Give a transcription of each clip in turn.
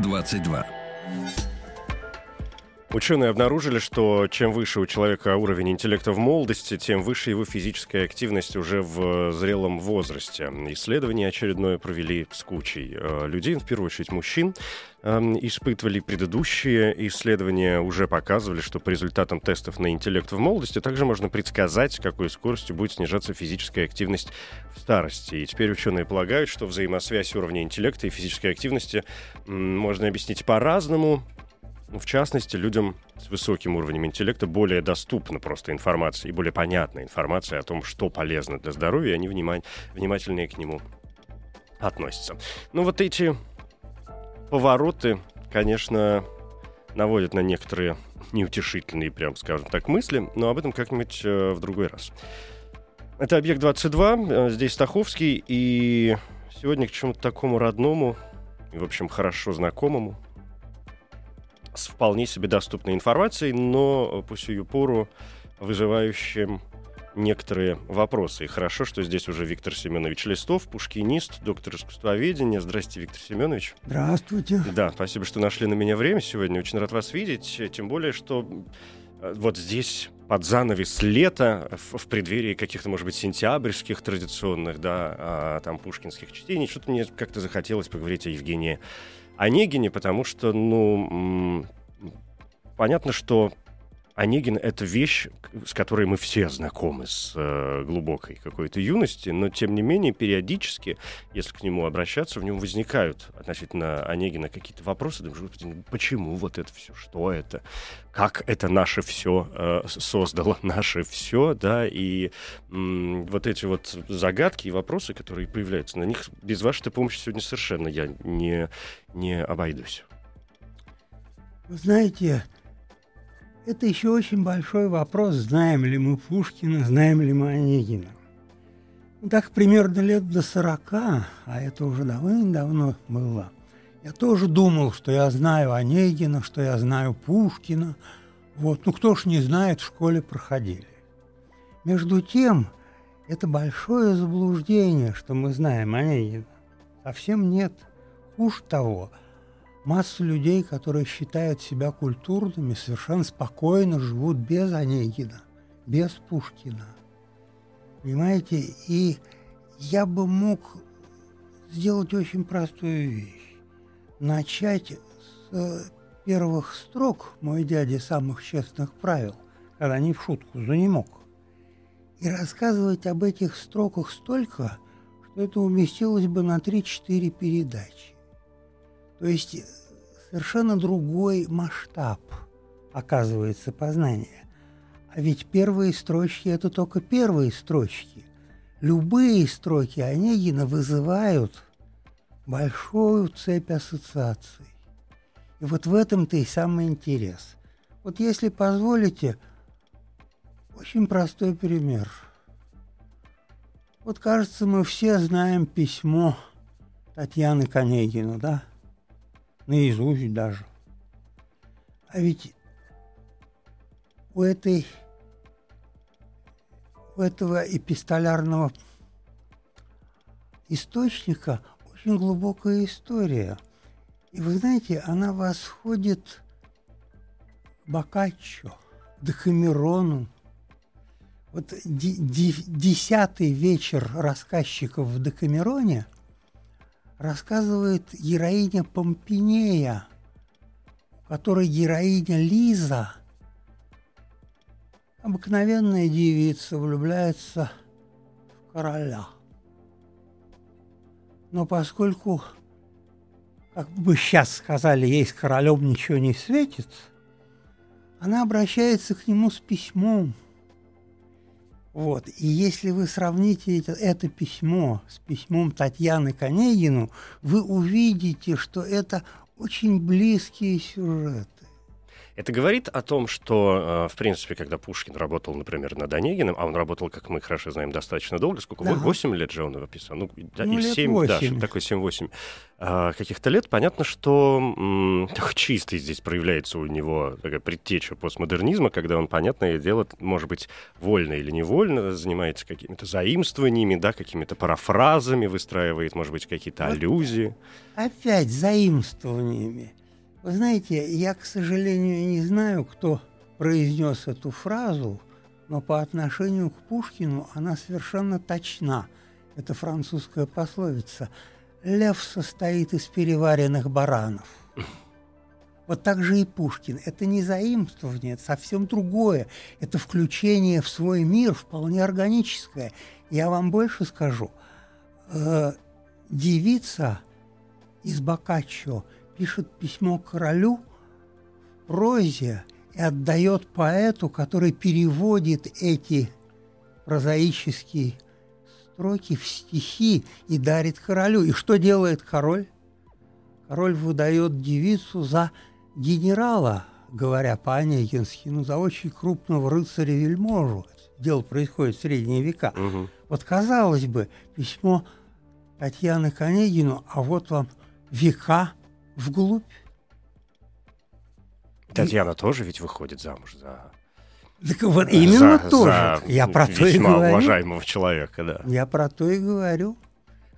22. Ученые обнаружили, что чем выше у человека уровень интеллекта в молодости, тем выше его физическая активность уже в зрелом возрасте. Исследование очередное провели с кучей э, людей, в первую очередь мужчин. Эм, Испытывали предыдущие исследования, уже показывали, что по результатам тестов на интеллект в молодости также можно предсказать, с какой скоростью будет снижаться физическая активность в старости. И теперь ученые полагают, что взаимосвязь уровня интеллекта и физической активности можно объяснить по-разному. Ну, В частности, людям с высоким уровнем интеллекта более доступна просто информация и более понятная информация о том, что полезно для здоровья, и они внима- внимательнее к нему относятся. Ну, вот эти повороты, конечно, наводят на некоторые неутешительные, прям скажем так, мысли, но об этом как-нибудь э, в другой раз. Это «Объект 22», э, здесь Стаховский, и сегодня к чему-то такому родному в общем, хорошо знакомому, с вполне себе доступной информацией, но по сию пору вызывающим некоторые вопросы. И хорошо, что здесь уже Виктор Семенович Листов, пушкинист, доктор искусствоведения. Здрасте, Виктор Семенович. Здравствуйте. Да, спасибо, что нашли на меня время сегодня. Очень рад вас видеть. Тем более, что э, вот здесь под занавес лета, в, в преддверии каких-то, может быть, сентябрьских традиционных, да, а, там пушкинских чтений, что-то мне как-то захотелось поговорить о Евгении Онегине, потому что, ну, понятно, что Онегин — это вещь, с которой мы все знакомы с э, глубокой какой-то юности, но, тем не менее, периодически, если к нему обращаться, в нем возникают относительно Онегина какие-то вопросы. Думаешь, «Господи, ну почему вот это все, что это, как это наше все создало наше все, да, и м, вот эти вот загадки и вопросы, которые появляются, на них без вашей помощи сегодня совершенно я не, не обойдусь. Вы знаете, это еще очень большой вопрос, знаем ли мы Пушкина, знаем ли мы Онегина. Ну, так примерно лет до 40, а это уже давным-давно было, я тоже думал, что я знаю Онегина, что я знаю Пушкина. Вот, ну кто ж не знает, в школе проходили. Между тем, это большое заблуждение, что мы знаем Онегина. Совсем нет. Хуже того, масса людей, которые считают себя культурными, совершенно спокойно живут без Онегина, без Пушкина. Понимаете? И я бы мог сделать очень простую вещь. Начать с первых строк «Мой дядя самых честных правил», когда не в шутку, за не мог. И рассказывать об этих строках столько, что это уместилось бы на 3-4 передачи. То есть э, совершенно другой масштаб, оказывается, познания. А ведь первые строчки – это только первые строчки. Любые строки Онегина вызывают большую цепь ассоциаций. И вот в этом-то и самый интерес. Вот если позволите, очень простой пример. Вот кажется, мы все знаем письмо Татьяны к Онегину, да? Наизусть даже. А ведь у этой у этого эпистолярного источника очень глубокая история. И вы знаете, она восходит к Боккаччо, к Декамерону. Вот десятый вечер рассказчиков в Декамероне – рассказывает героиня Помпинея, у которой героиня Лиза, обыкновенная девица, влюбляется в короля. Но поскольку, как бы сейчас сказали, ей с королем ничего не светит, она обращается к нему с письмом. Вот. И если вы сравните это, это письмо с письмом Татьяны к Онегину, вы увидите, что это очень близкие сюжеты. Это говорит о том, что, э, в принципе, когда Пушкин работал, например, над Онегиным, а он работал, как мы хорошо знаем, достаточно долго, сколько? Да. 8 лет же он его писал? Ну, да, Ну, или лет 7, да, 8. что-то такое 7-8 а, каких-то лет. Понятно, что м, такой чистый здесь проявляется у него такая предтеча постмодернизма, когда он, понятное дело, может быть, вольно или невольно занимается какими-то заимствованиями, да, какими-то парафразами выстраивает, может быть, какие-то Вот. аллюзии. Опять заимствованиями. Вы знаете, я, к сожалению, не знаю, кто произнес эту фразу, но по отношению к Пушкину она совершенно точна. Это французская пословица. «Лев состоит из переваренных баранов». Вот так же и Пушкин. Это не заимствование, это совсем другое. Это включение в свой мир вполне органическое. Я вам больше скажу. Э, девица из Боккаччо пишет письмо королю в прозе и отдает поэту, который переводит эти прозаические строки в стихи и дарит королю. И что делает король? Король выдает девицу за генерала, говоря по-онегински, ну, за очень крупного рыцаря-вельможу. Дело происходит в средние века. Мгм. Вот казалось бы, письмо Татьяны к Онегину, а вот вам века вглубь. Татьяна тоже ведь выходит замуж за Так вот именно за- тоже. за Я про то и говорю. уважаемого человека, да. Я про то и говорю.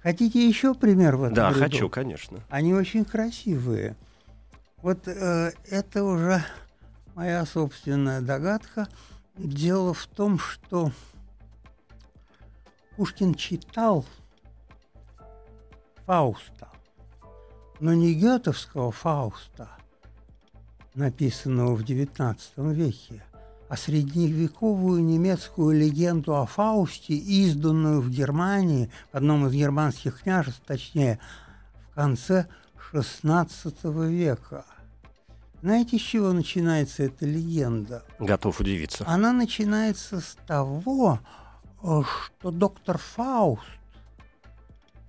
Хотите еще пример в этом Да, ряду? хочу, конечно. Они очень красивые. Вот э, это уже моя собственная догадка. Дело в том, что Пушкин читал Фауста, но не гетовского Фауста, написанного в XIX веке, а средневековую немецкую легенду о Фаусте, изданную в Германии, в одном из германских княжеств, точнее, в конце XVI века. Знаете, с чего начинается эта легенда? Готов удивиться. Она начинается с того, э, что доктор Фауст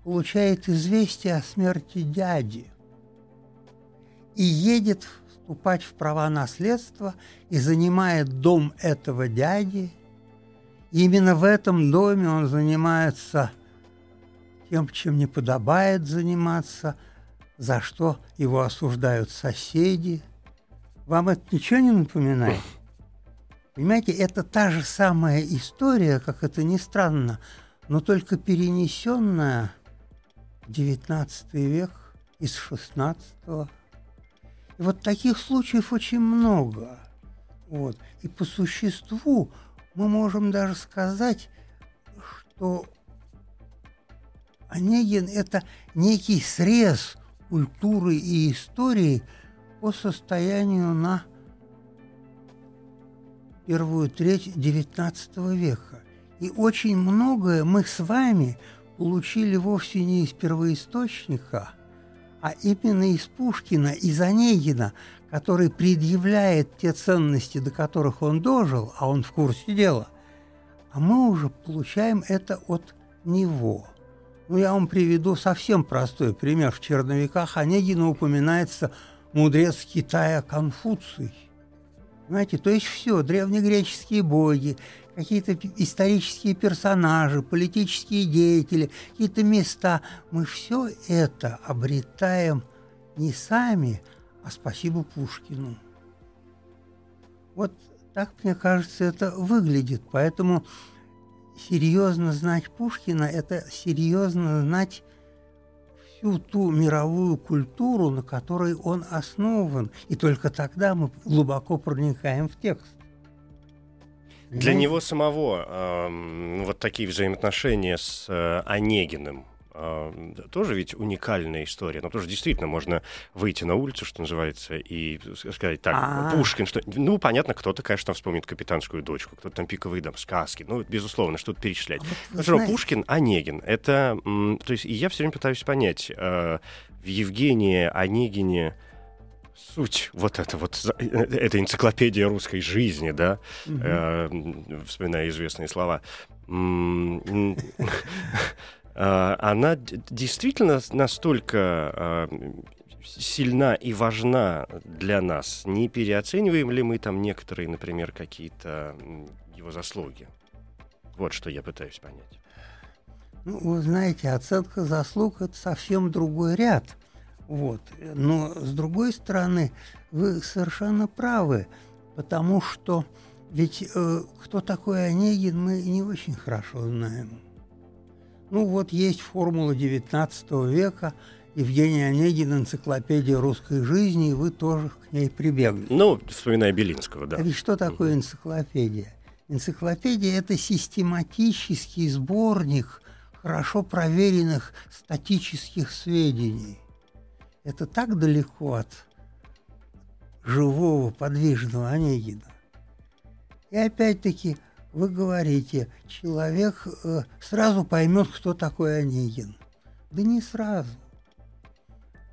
получает известие о смерти дяди и едет вступать в права наследства и занимает дом этого дяди. И именно в этом доме он занимается тем, чем не подобает заниматься, за что его осуждают соседи. Вам это ничего не напоминает? Понимаете, это та же самая история, как это ни странно, но только перенесенная XIX век из XVI. И вот таких случаев очень много. Вот. И по существу мы можем даже сказать, что Онегин – это некий срез культуры и истории по состоянию на первую треть XIX века. И очень многое мы с вами получили вовсе не из первоисточника, а именно из Пушкина, из Онегина, который предъявляет те ценности, до которых он дожил, а он в курсе дела, а мы уже получаем это от него. Ну, я вам приведу совсем простой пример. В «Черновиках» Онегина упоминается мудрец Китая Конфуций. Понимаете, то есть все, древнегреческие боги, какие-то исторические персонажи, политические деятели, какие-то места. Мы все это обретаем не сами, а спасибо Пушкину. Вот так, мне кажется, это выглядит. Поэтому серьезно знать Пушкина – это серьезно знать всю ту мировую культуру, на которой он основан. И только тогда мы глубоко проникаем в текст. Для Понимаете? него самого эм, вот такие взаимоотношения с э, Онегиным эм, тоже ведь уникальная история. Но тоже действительно можно выйти на улицу, что называется, и сказать, так, А. Пушкин, что... Ну, понятно, кто-то, конечно, вспомнит «Капитанскую дочку», кто-то там «Пиковые дам», сказки. Ну, безусловно, что-то перечислять. А вот Но знаете- Пушкин, Онегин, это... то есть и я все время пытаюсь понять, э, в Евгении, Онегине суть вот это вот, э, э, эта энциклопедия русской жизни, да, Мгм. э, вспоминая известные слова, э, она действительно настолько сильна и важна для нас? Не переоцениваем ли мы там некоторые, например, какие-то его заслуги? Вот что я пытаюсь понять. Ну, вы знаете, оценка заслуг – это совсем другой ряд. Вот. Но, с другой стороны, вы совершенно правы, потому что ведь э, кто такой Онегин, мы не очень хорошо знаем. Ну вот есть формула XIX века, Евгений Онегин, энциклопедия русской жизни, и вы тоже к ней прибегли. Ну, вспоминая Белинского, да. А ведь что такое энциклопедия? Энциклопедия – это систематический сборник хорошо проверенных статических сведений. Это так далеко от живого, подвижного Онегина. И опять-таки вы говорите, человек э, сразу поймет, кто такой Онегин. Да не сразу.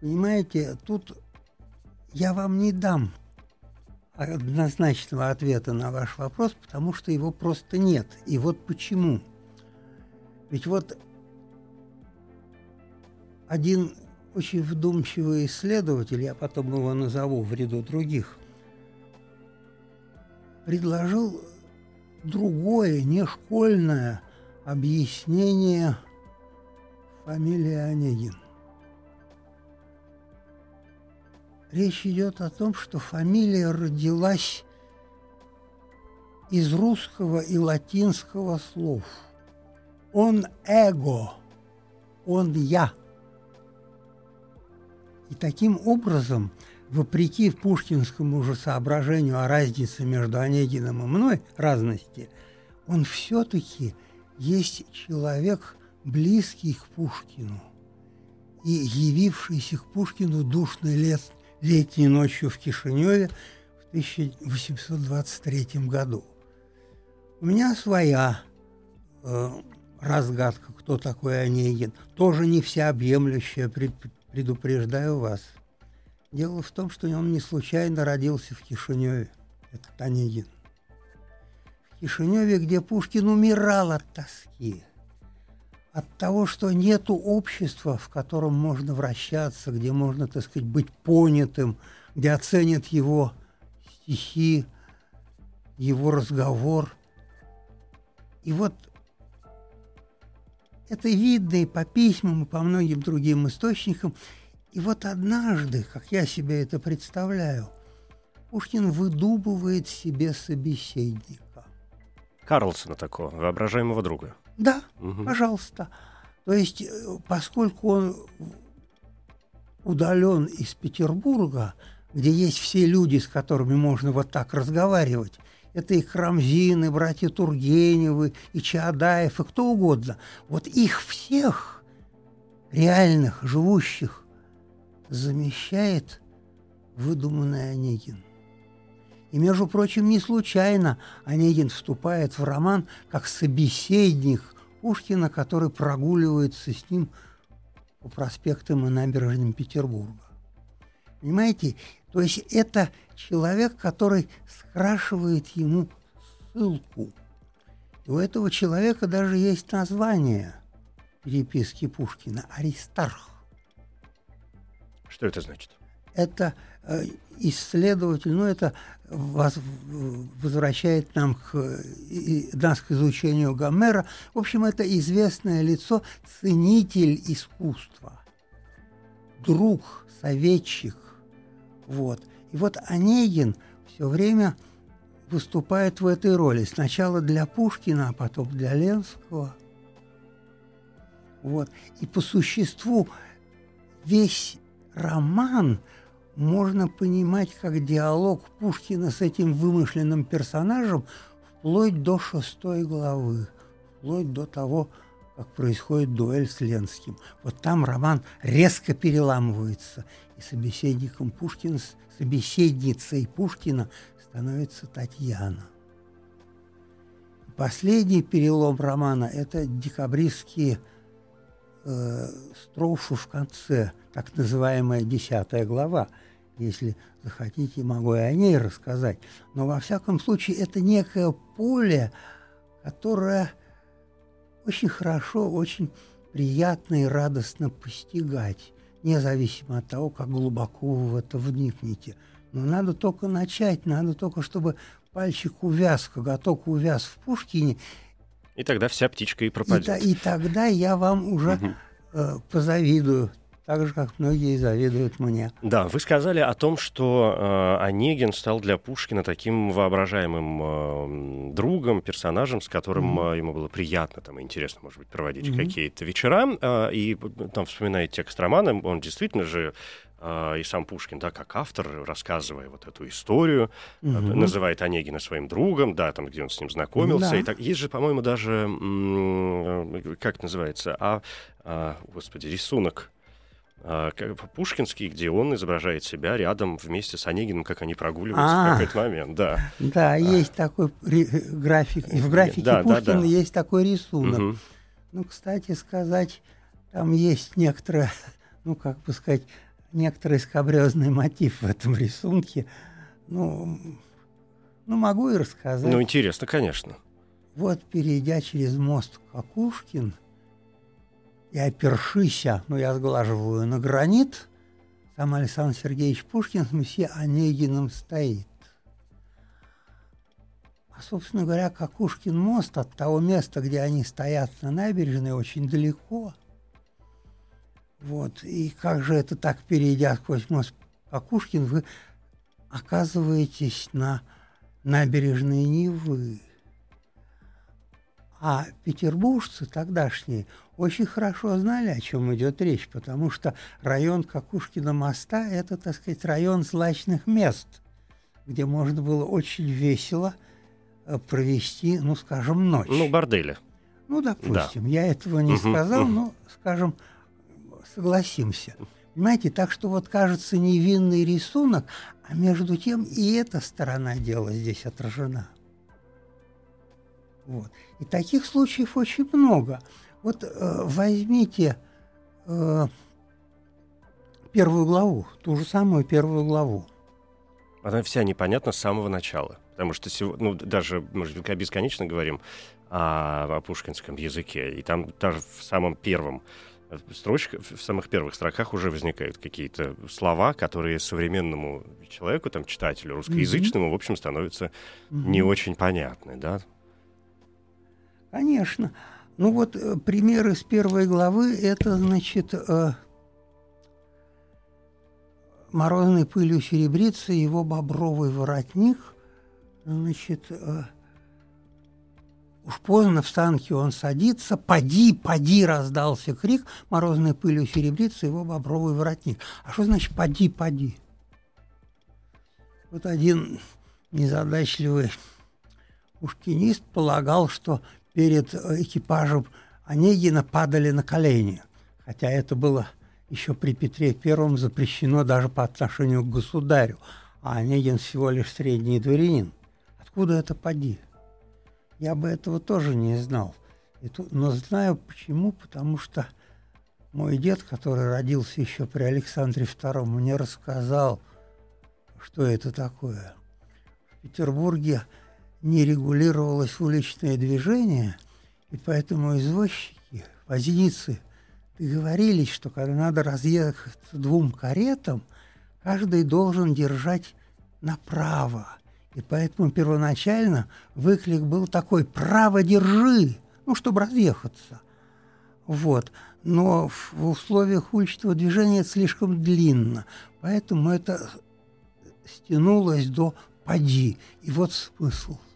Понимаете, тут я вам не дам однозначного ответа на ваш вопрос, потому что его просто нет. И вот почему. Ведь вот один очень вдумчивый исследователь, я потом его назову в ряду других, предложил другое, не школьное объяснение фамилии Онегин. Речь идет о том, что фамилия родилась из русского и латинского слов. Он эго, он я. И таким образом, вопреки пушкинскому же соображению о разнице между Онегиным и мной, разности, он все-таки есть человек, близкий к Пушкину и явившийся к Пушкину душной лет, летней ночью в Кишиневе в 1823 году. У меня своя э, разгадка, кто такой Онегин, тоже не всеобъемлющая, предупреждаю вас. Дело в том, что он не случайно родился в Кишиневе, этот Онегин. В Кишиневе, где Пушкин умирал от тоски, от того, что нету общества, в котором можно вращаться, где можно, так сказать, быть понятым, где оценят его стихи, его разговор. И вот это видно и по письмам, и по многим другим источникам. И вот однажды, как я себе это представляю, Пушкин выдумывает себе собеседника. Карлсона такого, воображаемого друга. Да, угу. пожалуйста. То есть, э, поскольку он удален из Петербурга, где есть все люди, с которыми можно вот так разговаривать, это и Крамзин, и братья Тургеневы, и Чаадаев, и кто угодно. Вот их всех, реальных, живущих, замещает выдуманный Онегин. И, между прочим, не случайно Онегин вступает в роман как собеседник Пушкина, который прогуливается с ним по проспектам и набережным Петербурга. Понимаете? То есть это человек, который скрашивает ему ссылку. И у этого человека даже есть название переписки Пушкина – Аристарх. Что это значит? Это э, исследователь, ну это вас возвращает нам к, нас к изучению Гомера. В общем, это известное лицо, ценитель искусства, друг, советчик. Вот. И вот Онегин все время выступает в этой роли. Сначала для Пушкина, а потом для Ленского. Вот. И по существу весь роман можно понимать как диалог Пушкина с этим вымышленным персонажем вплоть до шестой главы, вплоть до того, как происходит дуэль с Ленским. Вот там роман резко переламывается, и собеседником Пушкина, собеседницей Пушкина становится Татьяна. Последний перелом романа – это декабристские э, строфы в конце, так называемая десятая глава. Если захотите, могу и о ней рассказать. Но во всяком случае это некое поле, которое очень хорошо, очень приятно и радостно постигать. Независимо от того, как глубоко вы в это вникнете. Но надо только начать, надо только, чтобы пальчик увяз, коготок увяз в Пушкине. И тогда вся птичка и пропадет. И, и тогда я вам уже э, позавидую так же, как многие завидуют мне. Да, вы сказали о том, что э, Онегин стал для Пушкина таким воображаемым э, другом, персонажем, с которым mm-hmm. э, ему было приятно там, и интересно, может быть, проводить mm-hmm. какие-то вечера. Э, и там вспоминает текст романа, он действительно же э, и сам Пушкин, да, как автор, рассказывая вот эту историю, mm-hmm. называет Онегина своим другом, да, там, где он с ним знакомился. Mm-hmm. И так, есть же, по-моему, даже, как это называется, а, а, господи, рисунок Пушкинский, где он изображает себя рядом вместе с Онегиным, как они прогуливаются А-а-а. в какой-то момент, да. Да, а. есть такой график, и в графике да, Пушкина да, да. есть такой рисунок. Угу. Ну, кстати сказать, там есть некоторые, ну, как бы сказать, некоторый скабрезный мотив в этом рисунке. Ну, ну, могу и рассказать. Ну, интересно, конечно. Вот, перейдя через мост Кокушкин, и опершися, ну я сглаживаю на гранит, сам Александр Сергеевич Пушкин с месье Онегиным стоит. А, собственно говоря, Кокушкин мост от того места, где они стоят на набережной, очень далеко. Вот. И как же это так, перейдя сквозь мост Кокушкин, вы оказываетесь на набережной Невы. А петербуржцы тогдашние очень хорошо знали, о чем идет речь, потому что район Кокушкина моста – это, так сказать, район злачных мест, где можно было очень весело э, провести, ну, скажем, ночь. Ну, бордели. Ну, допустим, да. я этого не сказал, но, скажем, согласимся. Понимаете, так что вот кажется невинный рисунок, а между тем и эта сторона дела здесь отражена. Вот. И таких случаев очень много. Вот э, возьмите э, первую главу, ту же самую первую главу. Она вся непонятна с самого начала. Потому что ну, даже, может быть, бесконечно говорим о, о пушкинском языке. И там даже в самом первом э, строчке, в самых первых строках уже возникают какие-то слова, которые современному человеку, там, читателю русскоязычному, mm-hmm. в общем, становятся mm-hmm. не очень понятны, да? Конечно. Ну вот э, пример из первой главы – это, значит, э, морозной пылью серебрится его бобровый воротник. Значит, э, уж поздно в станке он садится, «Поди, поди!» – раздался крик, морозной пылью серебрится его бобровый воротник. А что значит «поди, поди»? Вот один незадачливый пушкинист полагал, что перед э, экипажем Онегина падали на колени. Хотя это было еще при Петре Первом запрещено даже по отношению к государю. А Онегин всего лишь средний дворянин. Откуда это поди? Я бы этого тоже не знал. но знаю почему, потому что мой дед, который родился еще при Александре II, мне рассказал, что это такое. В Петербурге не регулировалось уличное движение, и поэтому извозчики, возницы договорились, что когда надо разъехать двум каретам, каждый должен держать направо. И поэтому первоначально выклик был такой «право держи», ну, чтобы разъехаться. Вот. Но в условиях уличного движения это слишком длинно, поэтому это стянулось до «поди». И вот смысл –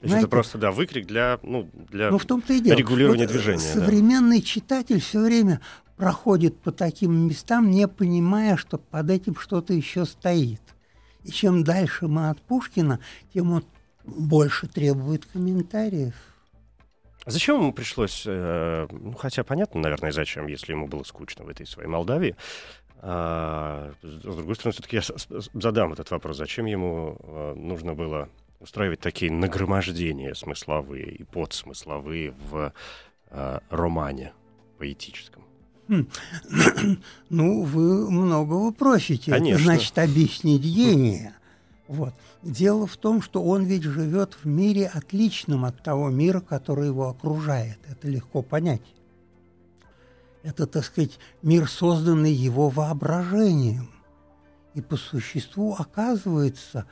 то есть это просто, да, выкрик для, ну, для ну, в том-то и дело. регулирования вот движения. Современный да. читатель все время проходит по таким местам, не понимая, что под этим что-то еще стоит. И чем дальше мы от Пушкина, тем он больше требует комментариев. А зачем ему пришлось, э, ну, хотя понятно, наверное, зачем, если ему было скучно в этой своей Молдавии, а, с другой стороны, все-таки я задам этот вопрос, зачем ему э, нужно было устраивать такие нагромождения смысловые и подсмысловые в э, романе поэтическом? Хм. Ну, вы многого просите. Конечно. значит, объяснить гения. Вот. Дело в том, что он ведь живет в мире отличном от того мира, который его окружает. Это легко понять. Это, так сказать, мир, созданный его воображением. И по существу оказывается,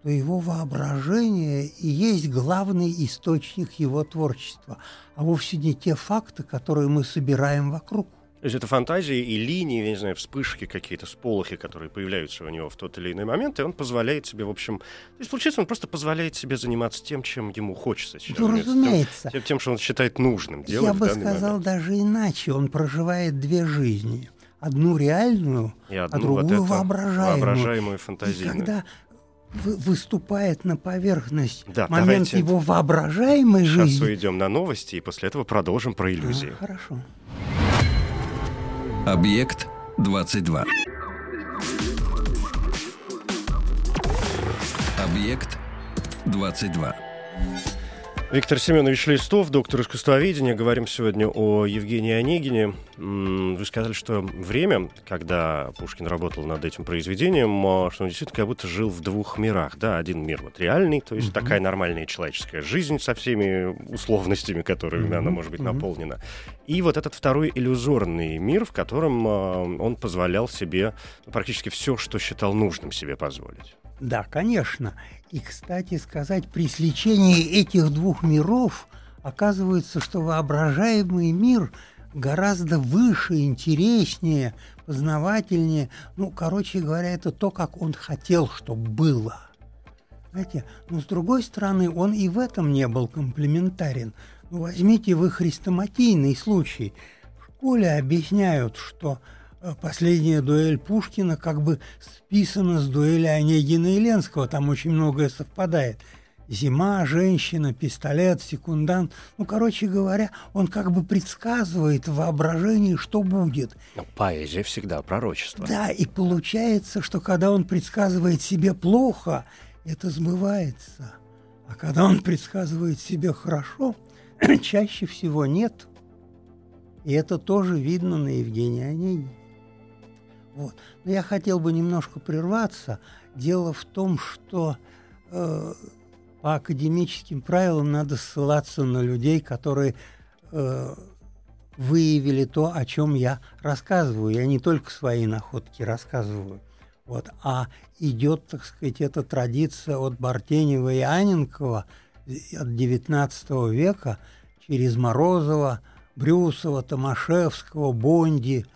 что его воображение и есть главный источник его творчества, а вовсе не те факты, которые мы собираем вокруг. То есть это фантазии и линии, я не знаю, вспышки какие-то, сполохи, которые появляются у него в тот или иной момент, и он позволяет себе, в общем... То есть, получается, он просто позволяет себе заниматься тем, чем ему хочется. Ну, разумеется. Тем, тем, что он считает нужным делать Я бы сказал момент. даже иначе. Он проживает две жизни. Одну реальную, и одну а другую вот воображаемую. Воображаемую, фантазийную. И когда выступает на поверхность да, момент его воображаемой Сейчас жизни. Сейчас уйдем на новости, и после этого продолжим про иллюзии. А, хорошо. Объект 22. Объект 22. Виктор Семенович Листов, доктор искусствоведения. Говорим сегодня о Евгении Онегине. Вы сказали, что время, когда Пушкин работал над этим произведением, а, что он действительно как будто жил в двух мирах. Да, один мир вот реальный, то есть mm-hmm. такая нормальная человеческая жизнь со всеми условностями, которыми mm-hmm. она может быть mm-hmm. наполнена. И вот этот второй иллюзорный мир, в котором а, он позволял себе практически все, что считал нужным себе позволить. Да, конечно. И, кстати сказать, при сличении этих двух миров оказывается, что воображаемый мир гораздо выше, интереснее, познавательнее. Ну, короче говоря, это то, как он хотел, чтобы было. Знаете, но с другой стороны, он и в этом не был комплементарен. Ну, возьмите вы хрестоматийный случай. В школе объясняют, что последняя дуэль Пушкина как бы списана с дуэли Онегина и Ленского, там очень многое совпадает. Зима, женщина, пистолет, секундант. Ну, короче говоря, он как бы предсказывает в воображении, что будет. Но поэзия всегда пророчество. Да, и получается, что когда он предсказывает себе плохо, это сбывается. А когда он предсказывает себе хорошо, чаще всего нет. И это тоже видно на Евгении Онегине. Вот. Но я хотел бы немножко прерваться. Дело в том, что э, по академическим правилам надо ссылаться на людей, которые э, выявили то, о чем я рассказываю. Я не только свои находки рассказываю. Вот, а идет, так сказать, эта традиция от Бартенева и Аненкова от XIX века через Морозова, Брюсова, Томашевского, Бонди,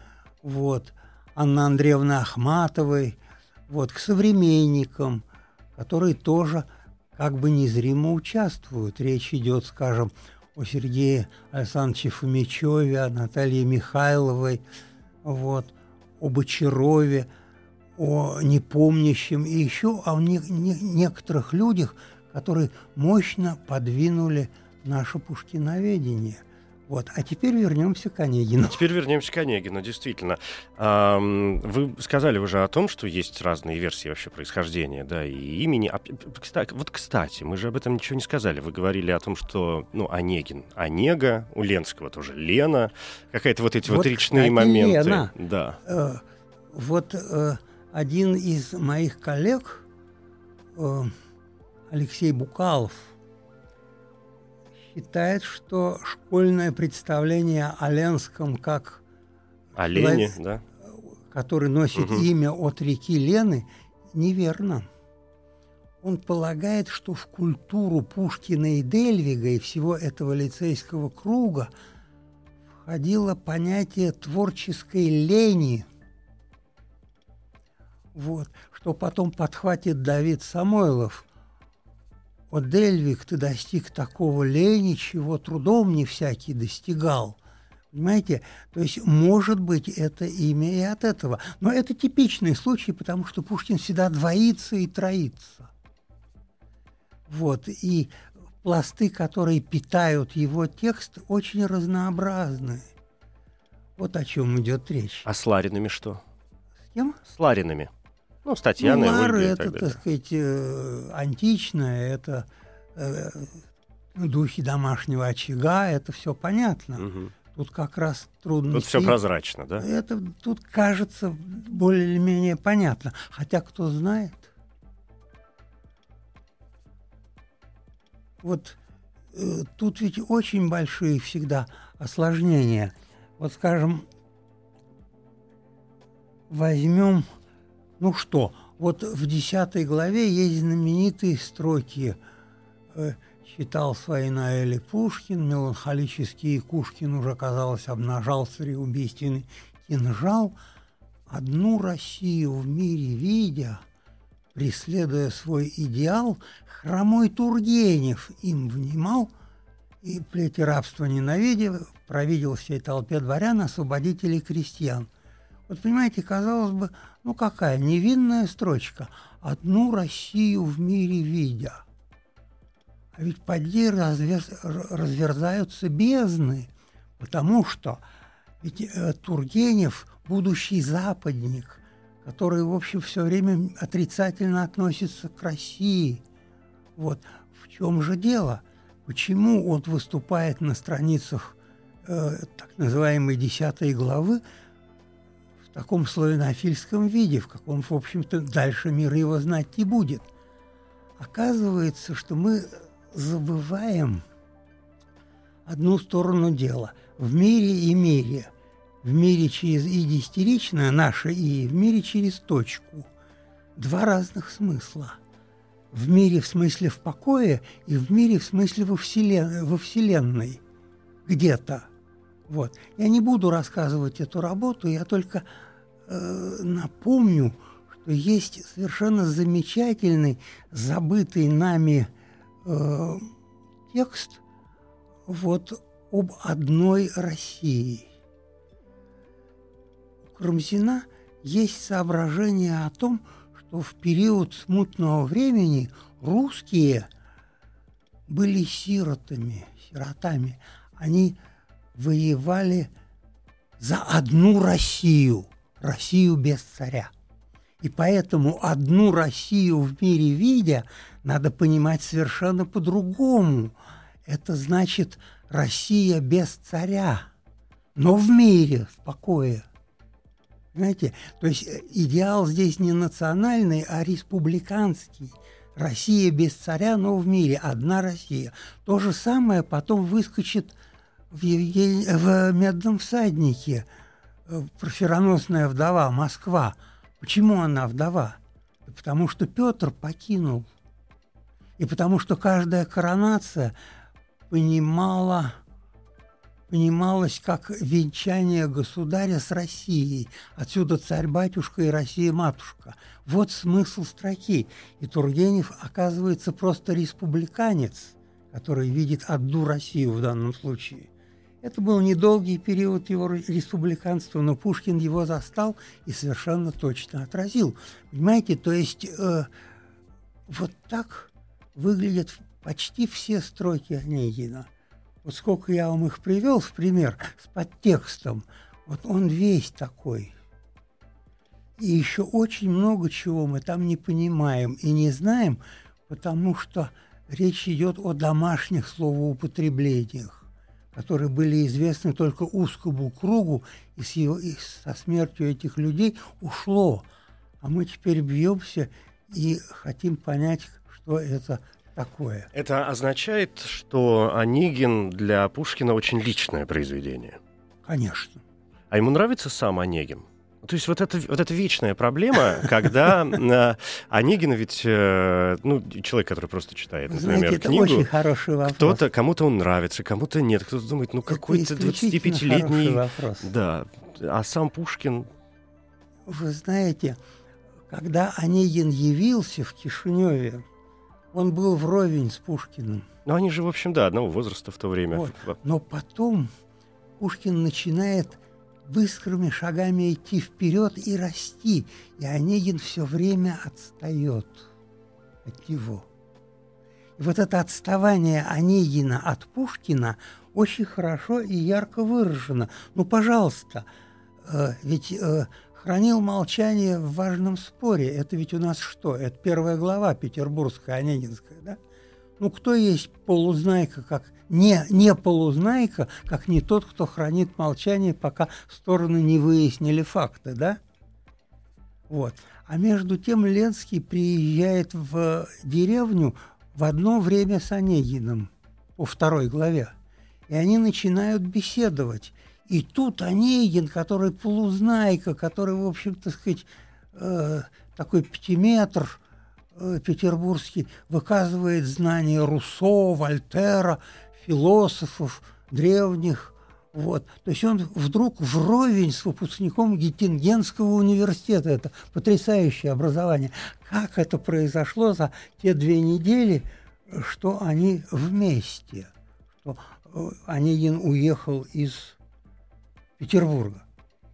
вот, Анны Андреевны Ахматовой, вот, к современникам, которые тоже как бы незримо участвуют. Речь идет, скажем, о Сергее Александровиче Фомичеве, о Наталье Михайловой, вот, о Бочарове, о непомнящем и еще о не, не, некоторых людях, которые мощно подвинули наше пушкиноведение – вот. А теперь вернемся к Онегину. Теперь вернемся к Онегину, действительно. Вы сказали уже о том, что есть разные версии вообще происхождения, да, и имени. А, вот, кстати, мы же об этом ничего не сказали. Вы говорили о том, что, ну, Онегин, Онега, у Ленского тоже Лена, какая-то вот эти вот, вот речные кстати, моменты. Лена. Да. Э, вот э, один из моих коллег, э, Алексей Букалов, считает, что школьное представление о Ленском как о Лене, да? который носит угу. имя от реки Лены, неверно. Он полагает, что в культуру Пушкина и Дельвига и всего этого лицейского круга входило понятие творческой лени, вот, что потом подхватит Давид Самойлов – о, Дельвик, ты достиг такого лени, чего трудом не всякий достигал. Понимаете? То есть, может быть, это имя и от этого. Но это типичный случай, потому что Пушкин всегда двоится и троится. Вот. И пласты, которые питают его текст, очень разнообразны. Вот о чем идет речь. А с Ларинами что? С кем? С Ларинами. Ну, статья ну, Лары это, так сказать, э, античное, это э, духи домашнего очага, это все понятно. Угу. Тут как раз трудно. Тут все прозрачно, да? Это тут кажется более или менее понятно. Хотя кто знает. Вот э, тут ведь очень большие всегда осложнения. Вот, скажем, возьмем, ну что, вот в десятой главе есть знаменитые строки э, «Читал свои Наэли Пушкин, меланхолический Кушкин уже, казалось, обнажал цареубийственный кинжал, одну Россию в мире видя, преследуя свой идеал, хромой Тургенев им внимал и плети рабства ненавидя, провидел всей толпе дворян освободителей крестьян. Вот понимаете, казалось бы, ну какая невинная строчка. Одну Россию в мире видя. А ведь поди разверз, разверзаются бездны, потому что ведь э, Тургенев будущий западник, который, в общем, все время отрицательно относится к России. Вот в чем же дело? Почему он выступает на страницах э, так называемой десятой главы таком славянофильском виде, в каком, в общем-то, дальше мир его знать не будет? Оказывается, что мы забываем одну сторону дела. В мире и мире – в мире через «и» десятиричное, наше «и», в мире через точку. Два разных смысла. В мире в смысле в покое и в мире в смысле во, вселен... во Вселенной. Где-то. Вот. Я не буду рассказывать эту работу, я только э, напомню, что есть совершенно замечательный, забытый нами э, текст вот об одной России – Карамзина есть соображение о том, что в период смутного времени русские были сиротами, сиротами. Они воевали за одну Россию, Россию без царя. И поэтому одну Россию в мире видя, надо понимать совершенно по-другому. Это значит Россия без царя, но в мире, в покое – Понимаете? То есть э, идеал здесь не национальный, а республиканский. Россия без царя, но в мире одна Россия. То же самое потом выскочит в, Евгений, в «Медном всаднике» э, профероносная вдова Москва. Почему она вдова? Потому что Петр покинул. И потому что каждая коронация понимала понималось как венчание государя с Россией. Отсюда царь-батюшка и Россия-матушка. Вот смысл строки. И Тургенев, оказывается, просто республиканец, который видит одну Россию в данном случае. Это был недолгий период его республиканства, но Пушкин его застал и совершенно точно отразил. Понимаете, то есть э, вот так выглядят почти все строки Онегина – вот сколько я вам их привел в пример с подтекстом, вот он весь такой. И еще очень много чего мы там не понимаем и не знаем, потому что речь идет о домашних словоупотреблениях, которые были известны только узкому кругу, и, с его, и со смертью этих людей ушло. А мы теперь бьемся и хотим понять, что это такое. Это означает, что Онегин для Пушкина очень личное произведение? Конечно. А ему нравится сам Онегин? То есть вот это, вот эта вечная проблема, когда э, Онегин ведь, э, ну, человек, который просто читает, например, книгу, кто-то, кому-то он нравится, кому-то нет, кто-то думает, ну, какой-то 25-летний... вопрос. Да, а сам Пушкин... Вы знаете, когда Онегин явился в Кишиневе, он был вровень с Пушкиным. Ну, они же, в общем, да, одного возраста в то время. Вот. Но потом Пушкин начинает быстрыми шагами идти вперед и расти, и Онегин все время отстает от него. И вот это отставание Онегина от Пушкина очень хорошо и ярко выражено. Ну, пожалуйста, э, ведь э, хранил молчание в важном споре. Это ведь у нас что? Это первая глава петербургская, Онегинская, да? Ну, кто есть полузнайка, как не, не полузнайка, как не тот, кто хранит молчание, пока стороны не выяснили факты, да? Вот. А между тем Ленский приезжает в деревню в одно время с Онегиным по второй главе. И они начинают беседовать. И тут Онегин, который полузнайка, который, в общем, так сказать, э, такой пятиметр э, петербургский, выказывает знания Руссо, Вольтера, философов древних. Вот. То есть он вдруг вровень с выпускником Геттингенского университета. Это потрясающее образование. Как это произошло за те две недели, что они вместе? Что э, Онегин уехал из Петербурга.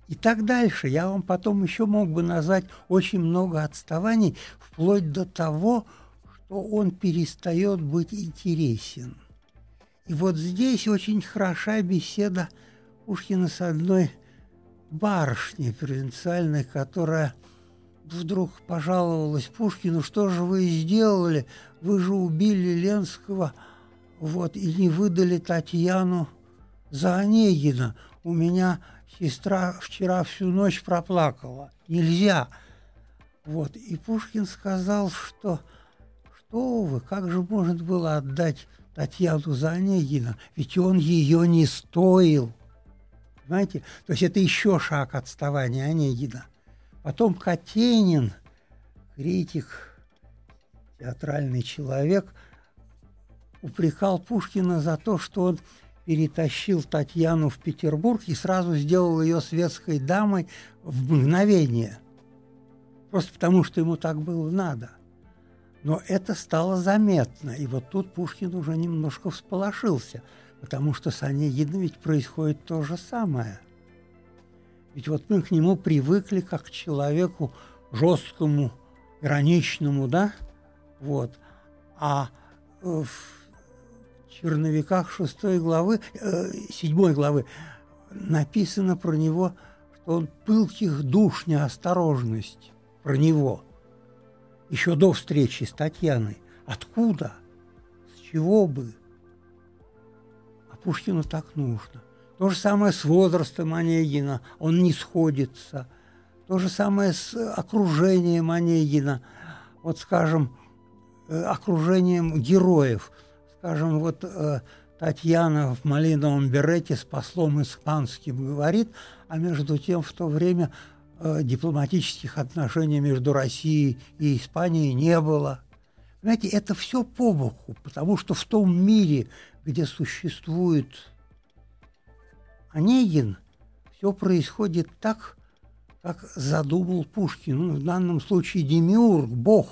И так дальше. Я вам потом еще мог бы назвать очень много отставаний, вплоть до того, что он перестает быть интересен. И вот здесь очень хороша беседа Пушкина с одной барышней провинциальной, которая вдруг пожаловалась Пушкину, что же вы сделали, вы же убили Ленского, вот, и не выдали Татьяну за Онегина у меня сестра вчера всю ночь проплакала. Нельзя. Вот. И Пушкин сказал, что что вы, как же может было отдать Татьяну за Онегина? Ведь он ее не стоил. Понимаете? То есть это еще шаг отставания Онегина. Потом Катенин, критик, театральный человек, упрекал Пушкина за то, что он перетащил Татьяну в Петербург и сразу сделал ее светской дамой в мгновение. Просто потому, что ему так было надо. Но это стало заметно. И вот тут Пушкин уже немножко всполошился, потому что с Онегином ведь происходит то же самое. Ведь вот мы к нему привыкли как к человеку жесткому, граничному, да? Вот. А в черновиках шестой главы, э, седьмой главы написано про него, что он пылких душ неосторожность, про него. Еще до встречи с Татьяной. Откуда? С чего бы? А Пушкину так нужно. То же самое с возрастом Онегина. Он не сходится. То же самое с окружением Онегина. Вот, скажем, э, окружением героев – скажем, вот э, Татьяна в малиновом берете с послом испанским говорит, а между тем в то время дипломатических отношений между Россией и Испанией не было. Знаете, это все по боку, потому что в том мире, где существует Онегин, все происходит так, как задумал Пушкин. Ну, в данном случае Демиург, Бог,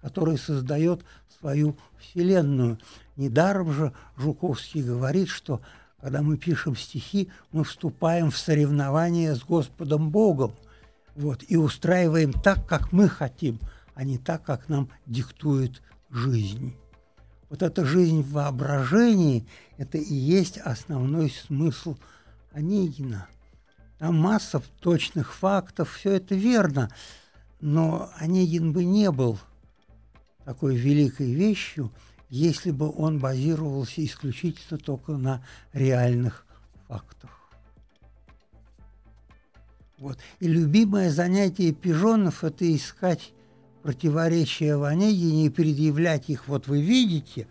который создает свою вселенную. Недаром же Жуковский говорит, что когда мы пишем стихи, мы вступаем в соревнование с Господом Богом вот, и устраиваем так, как мы хотим, а не так, как нам диктует жизнь. Вот эта жизнь в воображении – это и есть основной смысл Онегина. Там масса точных фактов, все это верно, но Онегин бы не был такой великой вещью – если бы он базировался исключительно только на реальных фактах. Вот. И любимое занятие пижонов – это искать противоречия в Онегине и предъявлять их. Вот вы видите,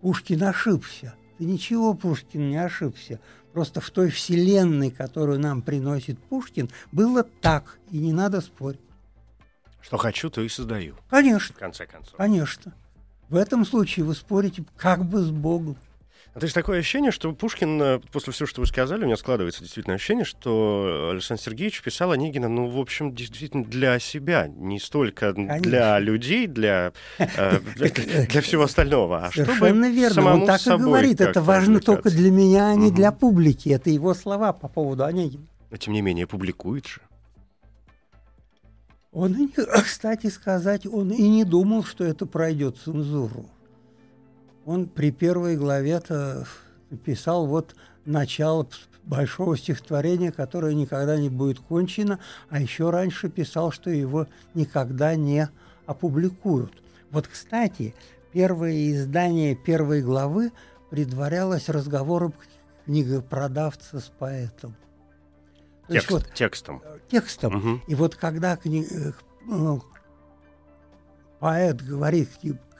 Пушкин ошибся. Да ничего Пушкин не ошибся. Просто в той вселенной, которую нам приносит Пушкин, было так, и не надо спорить. Что хочу, то и создаю. Конечно. В конце концов. Конечно. В этом случае вы спорите как бы с Богом. А то есть такое ощущение, что Пушкин, э, после всего, что вы сказали, у меня складывается действительно ощущение, что Александр Сергеевич писал Онегина, ну, в общем, действительно для себя, не столько Конечно. для людей, для, э, для всего остального, а Совершенно чтобы верно, самому он так и говорит, это важно только для меня, а не для публики. Это его слова по поводу Онегина. Но, тем не менее, публикует же. Он, кстати сказать, он и не думал, что это пройдет цензуру. Он при первой главе-то написал вот начало большого стихотворения, которое никогда не будет кончено, а еще раньше писал, что его никогда не опубликуют. Вот, кстати, первое издание первой главы предварялось разговором книгопродавца с поэтом. Текст, вот, текстом. Текстом. Угу. И вот когда кни... Э, ну, поэт говорит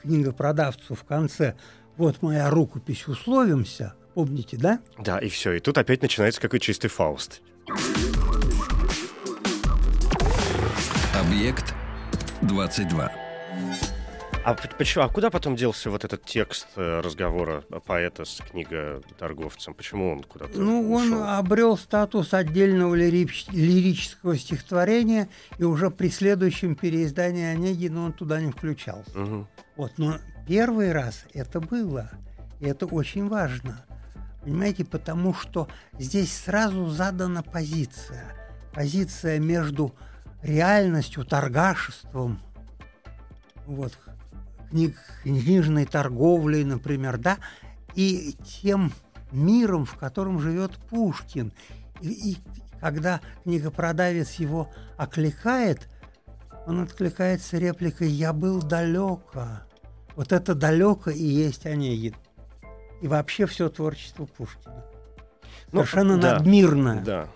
книгопродавцу в конце, вот моя рукопись, условимся, Помните, да? Да, и все. И тут опять начинается какой чистый Фауст. Объект 22. А почему? А куда потом делся вот этот текст э, разговора поэта с книготорговцем? Почему он куда-то Ну, он ушел? обрел статус отдельного лирич- лирического стихотворения, и уже при следующем переиздании Онегина он туда не включался. Мгм. Вот, но первый раз это было, и это очень важно. Понимаете, потому что здесь сразу задана позиция. Позиция между реальностью, торгашеством, вот, книг, книжной торговлей, например, да, и тем миром, в котором живет Пушкин. И, и когда книгопродавец его окликает, он откликается репликой «Я был далеко». Вот это далеко и есть Онегин. И вообще все творчество Пушкина. Ну, Совершенно да, надмирное. Да.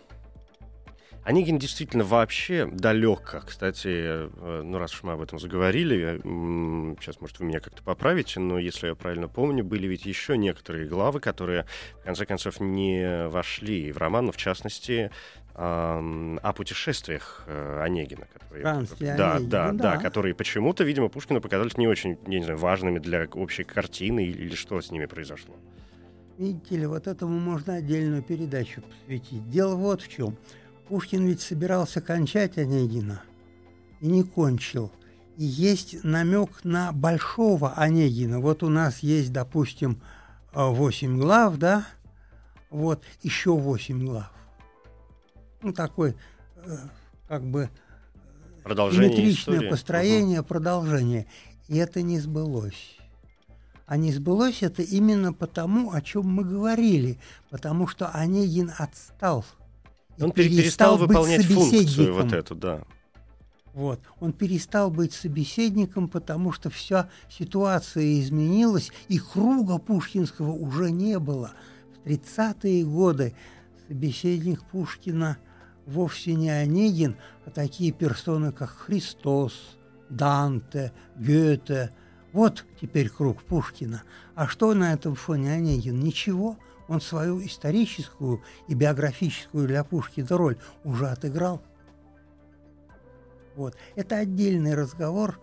Онегин действительно вообще далеко. Кстати, э, ну раз уж мы об этом заговорили, м, сейчас, может, вы меня как-то поправите, но если я правильно помню, были ведь еще некоторые главы, которые, в конце концов, не вошли в роман, но в частности о путешествиях э, Онегина. Которые, да, Онегина, да, да, да. которые почему-то, видимо, Пушкину показались не очень, я не знаю, важными для общей картины или что с ними произошло. Видите ли, вот этому можно отдельную передачу посвятить. Дело вот в чем. Пушкин ведь собирался кончать Онегина и не кончил. И есть намек на большого Онегина. Вот у нас есть, допустим, 8 глав, да? Вот, еще 8 глав. Ну, такой, э, как бы, Продолжение симметричное истории. построение, продолжение. И это не сбылось. А не сбылось это именно потому, о чем мы говорили, потому что Онегин отстал. Он пере- перестал быть выполнять функцию вот эту, да. Вот. Он перестал быть собеседником, потому что вся ситуация изменилась, и круга Пушкинского уже не было. В 30-е годы собеседник Пушкина вовсе не Онегин, а такие персоны, как Христос, Данте, Гёте. Вот теперь круг Пушкина. А что на этом фоне Онегин? Ничего. Он свою историческую и биографическую для Пушкина роль уже отыграл. Вот. Это отдельный разговор,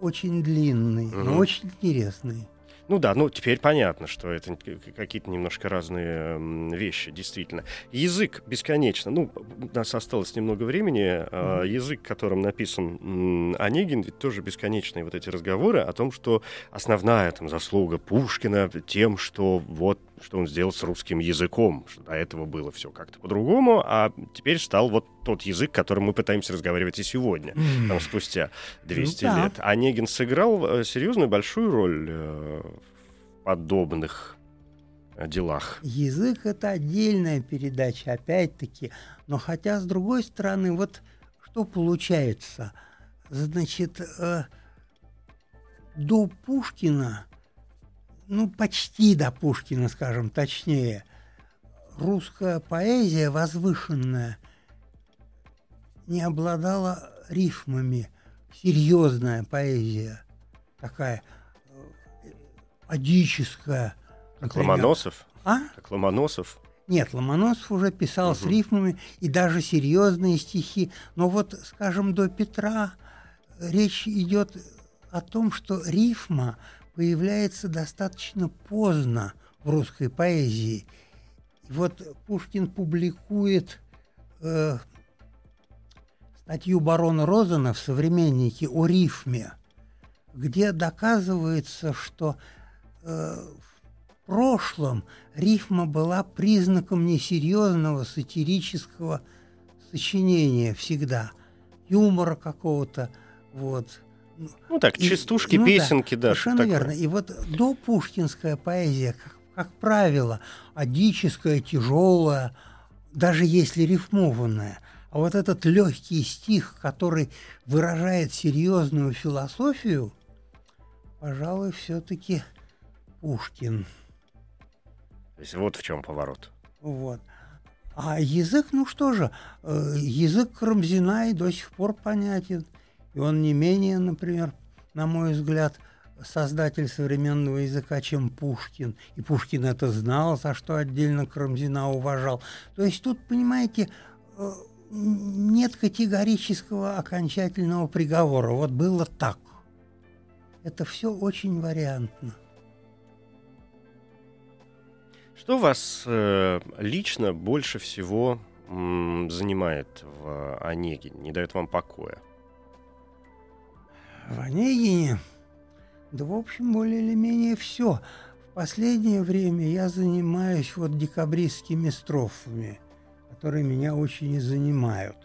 очень длинный, но очень интересный. Ну да, ну теперь понятно, что это какие-то немножко разные вещи, действительно. Язык бесконечно. Ну, у нас осталось немного времени. а, Язык, которым написан Онегин, ведь тоже бесконечные вот эти разговоры о том, что основная там заслуга Пушкина тем, что вот что он сделал с русским языком, что до этого было все как-то по-другому, а теперь стал вот тот язык, которым мы пытаемся разговаривать и сегодня, там, спустя 200 да. лет. Онегин сыграл э, серьезную большую роль э, в подобных э, делах. Язык – это отдельная передача, опять-таки. Но хотя, с другой стороны, вот что получается? Значит, э, до Пушкина, ну, почти до Пушкина, скажем точнее, русская поэзия возвышенная не обладала рифмами. Серьезная поэзия, такая э, адическая. Как например. Ломоносов. А? Как Ломоносов. Нет, Ломоносов уже писал с Мгм. рифмами и даже серьезные стихи. Но вот, скажем, до Петра речь идет о том, что рифма появляется достаточно поздно в русской поэзии. И вот Пушкин публикует э, статью барона Розена в «Современнике» о рифме, где доказывается, что э, в прошлом рифма была признаком несерьезного сатирического сочинения всегда, юмора какого-то, вот. Ну так, И- частушки, ну да, песенки, да. Совершенно такое. верно. И вот до пушкинская поэзия, как, как правило, адическая, тяжелая, даже если рифмованная. А вот этот легкий стих, который выражает серьезную философию, пожалуй, все-таки Пушкин. То есть вот в чем поворот. Вот. А язык, ну что же, э, язык Карамзина и до сих пор понятен. И он не менее, например, на мой взгляд, создатель современного языка, чем Пушкин. И Пушкин это знал, за что отдельно Карамзина уважал. То есть тут, понимаете, э, нет категорического окончательного приговора. Вот было так. Это все очень вариантно. Что вас э, лично больше всего м, занимает в Онегине, не дает вам покоя? В Онегине, да, в общем, более или менее все. В последнее время я занимаюсь вот декабристскими строфами, которые меня очень и занимают.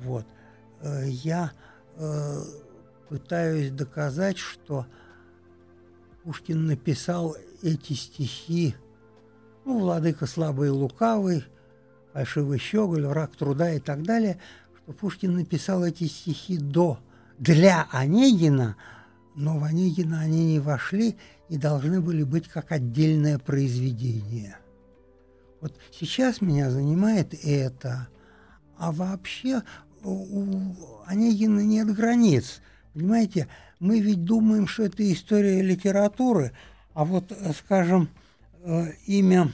Вот. Э, я э, пытаюсь доказать, что Пушкин написал эти стихи ну, владыка слабый и лукавый, фальшивый щеголь, враг труда и так далее, что Пушкин написал эти стихи до, для Онегина, но в Онегина они не вошли и должны были быть как отдельное произведение. Вот сейчас меня занимает это, а вообще у Онегина нет границ. Понимаете, мы ведь думаем, что это история литературы, а вот, скажем, Э, имя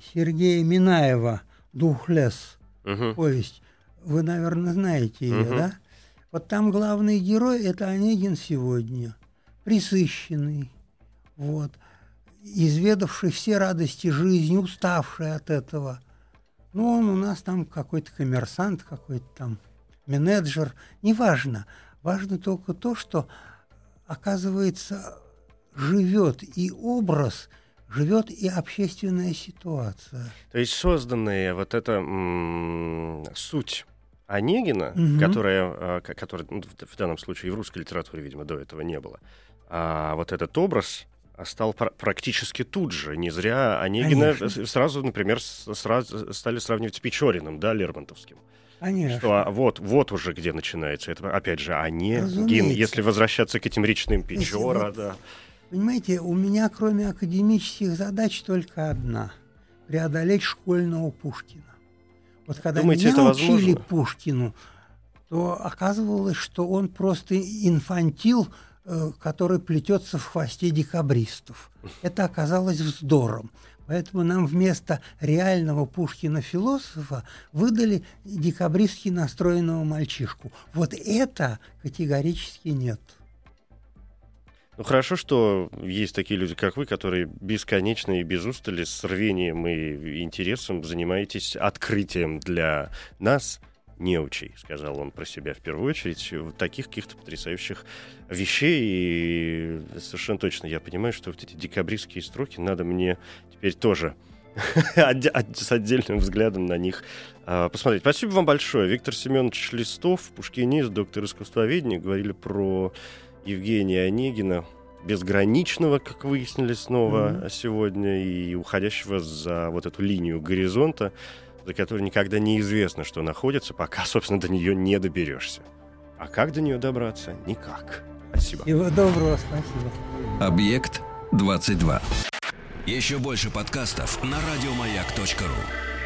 Сергея Минаева «Духлес», угу. повесть. Вы, наверное, знаете ее, угу. да? Вот там главный герой – это Онегин сегодня, присыщенный, вот, изведавший все радости жизни, уставший от этого. Ну, он у нас там какой-то коммерсант, какой-то там менеджер, неважно. Важно только то, что, оказывается, живет и образ, живет и общественная ситуация. То есть созданная вот эта м- суть Онегина, угу. которая, а, которая ну, в данном случае и в русской литературе, видимо, до этого не было, а вот этот образ стал пр- практически тут же. Не зря Онегина Конечно. сразу, например, сразу стали сравнивать с Печориным, да, Лермонтовским. Конечно. Что а, вот, вот уже где начинается. Это, опять же, Онегин, если возвращаться к этим речным Печора, если, да. Понимаете, у меня кроме академических задач только одна – преодолеть школьного Пушкина. Вот когда Думаете, меня это учили возможно? Пушкину, то оказывалось, что он просто инфантил, э, который плетется в хвосте декабристов. Это оказалось вздором. Поэтому нам вместо реального Пушкина-философа выдали декабристски настроенного мальчишку. Вот это категорически нет. Ну хорошо, что есть такие люди, как вы, которые бесконечно и без устали с рвением и интересом занимаетесь открытием для нас, неучей, сказал он про себя в первую очередь, таких каких-то потрясающих вещей. И совершенно точно я понимаю, что вот эти декабристские строки надо мне теперь тоже с отдельным взглядом на них а, посмотреть. Спасибо вам большое. Виктор Семенович Листов, пушкинист, доктор искусствоведения, говорили про Евгения Онегина, безграничного, как выяснили снова mm-hmm. сегодня, и уходящего за вот эту линию горизонта, за которой никогда неизвестно, что находится, пока, собственно, до нее не доберешься. А как до нее добраться? Никак. Спасибо. Всего доброго, спасибо. Объект 22. Еще больше подкастов на радиомаяк.ру